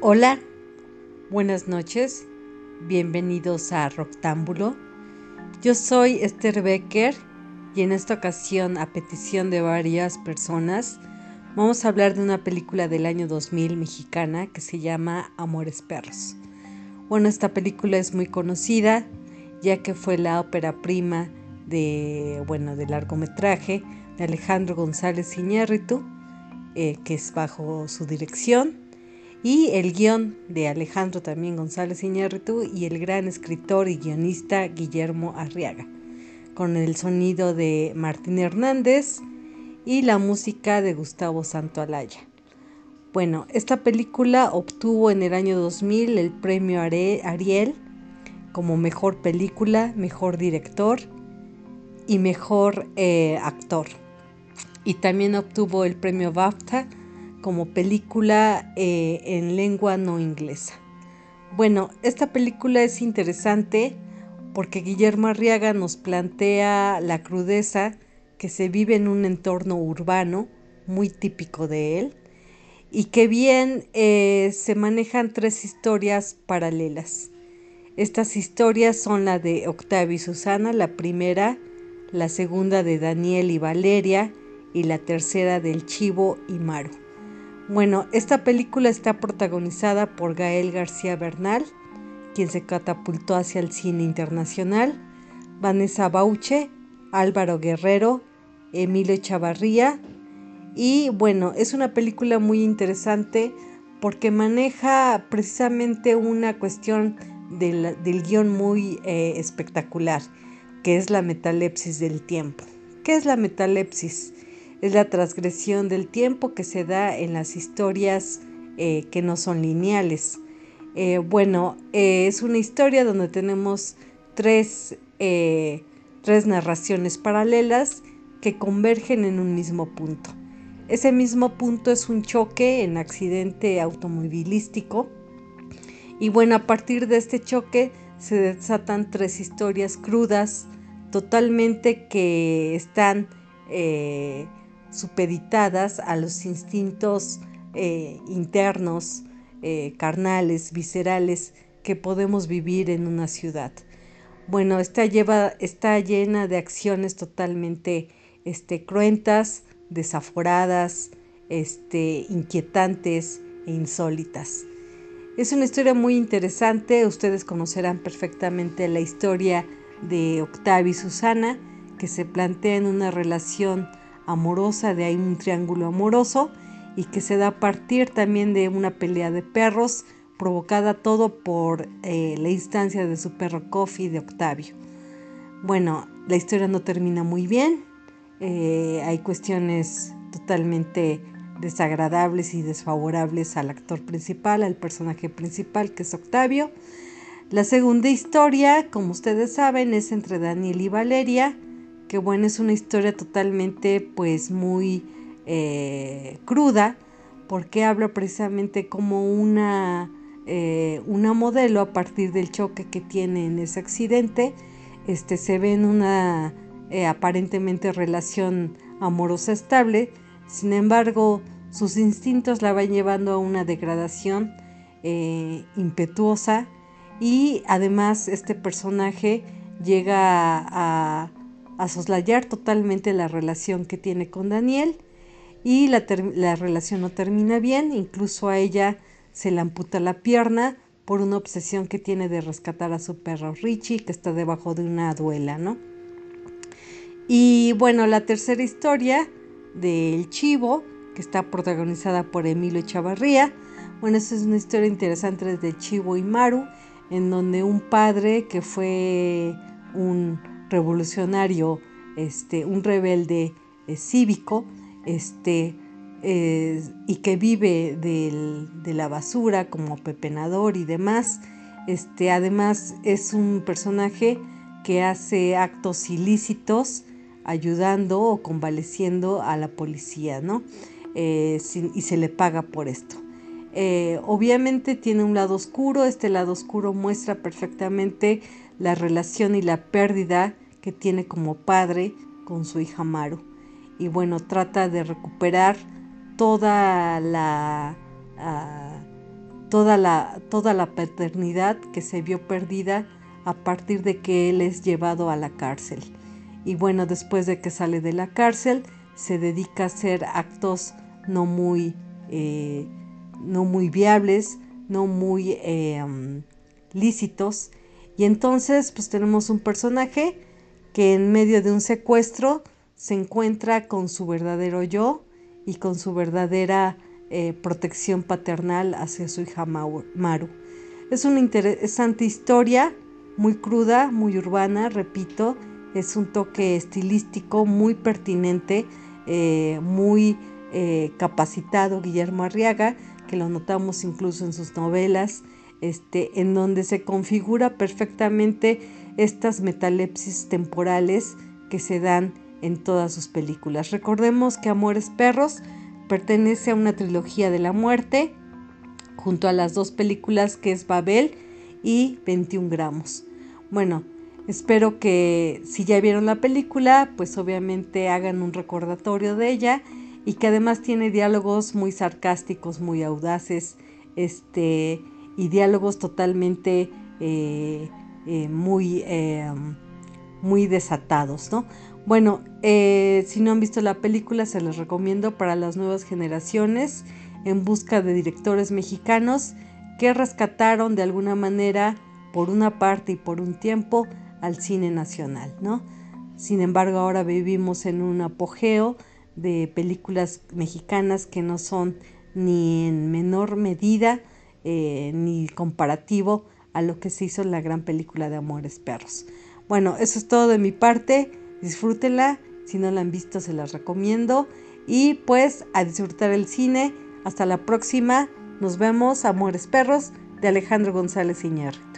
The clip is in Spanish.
Hola, buenas noches, bienvenidos a Roctámbulo. Yo soy Esther Becker y en esta ocasión, a petición de varias personas, vamos a hablar de una película del año 2000 mexicana que se llama Amores Perros. Bueno, esta película es muy conocida ya que fue la ópera prima de, bueno, de largometraje de Alejandro González Iñárritu, eh, que es bajo su dirección y el guion de Alejandro también González Iñárritu y el gran escritor y guionista Guillermo Arriaga, con el sonido de Martín Hernández y la música de Gustavo Santoalaya. Bueno, esta película obtuvo en el año 2000 el premio Ariel como mejor película, mejor director y mejor eh, actor. Y también obtuvo el premio BAFTA como película eh, en lengua no inglesa. Bueno, esta película es interesante porque Guillermo Arriaga nos plantea la crudeza que se vive en un entorno urbano muy típico de él y que bien eh, se manejan tres historias paralelas. Estas historias son la de Octavio y Susana, la primera, la segunda de Daniel y Valeria y la tercera del Chivo y Maru. Bueno, esta película está protagonizada por Gael García Bernal, quien se catapultó hacia el cine internacional, Vanessa Bauche, Álvaro Guerrero, Emilio Chavarría. Y bueno, es una película muy interesante porque maneja precisamente una cuestión del, guion muy eh, espectacular, que es la metalepsis del tiempo. ¿Qué es la metalepsis? es la transgresión del tiempo que se da en las historias eh, que no son lineales. Eh, bueno, es una historia donde tenemos tres, tres narraciones paralelas que convergen en un mismo punto. Ese mismo punto es un choque en accidente automovilístico. Y bueno, a partir de este choque se desatan tres historias crudas, totalmente que están supeditadas a los instintos eh, internos, eh, carnales, viscerales que podemos vivir en una ciudad. Bueno, está, lleva, está llena de acciones totalmente este, cruentas, desaforadas, este, inquietantes e insólitas. Es una historia muy interesante, ustedes conocerán perfectamente la historia de Octavio y Susana, que se plantea en una relación amorosa, de ahí un triángulo amoroso y que se da a partir también de una pelea de perros provocada todo por eh, la instancia de su perro Coffee de Octavio. Bueno, la historia no termina muy bien, eh, hay cuestiones totalmente desagradables y desfavorables al actor principal, al personaje principal que es Octavio. La segunda historia, como ustedes saben, es entre Daniel y Valeria, que bueno, es una historia totalmente pues muy eh, cruda, porque habla precisamente como una, eh, una modelo a partir del choque que tiene en ese accidente. Este, se ve en una eh, aparentemente relación amorosa estable, sin embargo sus instintos la van llevando a una degradación impetuosa y además este personaje llega a soslayar totalmente la relación que tiene con Daniel y la, relación no termina bien, incluso a ella se le amputa la pierna por una obsesión que tiene de rescatar a su perro Richie que está debajo de una duela, ¿no? Y bueno, la tercera historia del Chivo, que está protagonizada por Emilio Chavarría. Bueno, esa es una historia interesante desde Chivo y Maru, en donde un padre que fue un revolucionario, este, un rebelde eh, cívico, este, eh, y que vive de la basura como pepenador y demás. Este, además es un personaje que hace actos ilícitos ayudando o convaleciendo a la policía, ¿no? Eh, y se le paga por esto. obviamente tiene un lado oscuro, este lado oscuro muestra perfectamente la relación y la pérdida que tiene como padre con su hija Maru. Y bueno, trata de recuperar toda la, ah, toda la, toda la paternidad que se vio perdida a partir de que él es llevado a la cárcel. Y bueno, después de que sale de la cárcel, se dedica a hacer actos no muy, eh, no muy viables, no muy eh, lícitos. Y entonces pues tenemos un personaje que en medio de un secuestro se encuentra con su verdadero yo y con su verdadera eh, protección paternal hacia su hija Maru. Es una interesante historia, muy cruda, muy urbana, repito, es un toque estilístico muy pertinente, eh, muy eh, capacitado Guillermo Arriaga, que lo notamos incluso en sus novelas, este, en donde se configura perfectamente estas metalepsis temporales que se dan en todas sus películas. Recordemos que Amores Perros pertenece a una trilogía de la muerte, junto a las dos películas que es Babel y 21 gramos. Bueno, espero que si ya vieron la película, pues obviamente hagan un recordatorio de ella y que además tiene diálogos muy sarcásticos, muy audaces, este, y diálogos totalmente eh, eh, muy, em, muy desatados, ¿no? Bueno, eh, si no han visto la película, se les recomiendo para las nuevas generaciones en busca de directores mexicanos que rescataron de alguna manera, por una parte y por un tiempo, al cine nacional, ¿no? Sin embargo, ahora vivimos en un apogeo de películas mexicanas que no son ni en menor medida eh, ni comparativo a lo que se hizo en la gran película de Amores Perros. Bueno, eso es todo de mi parte. Disfrútenla. Si no la han visto, se las recomiendo. Y pues a disfrutar el cine. Hasta la próxima. Nos vemos. Amores Perros de Alejandro González Iñar.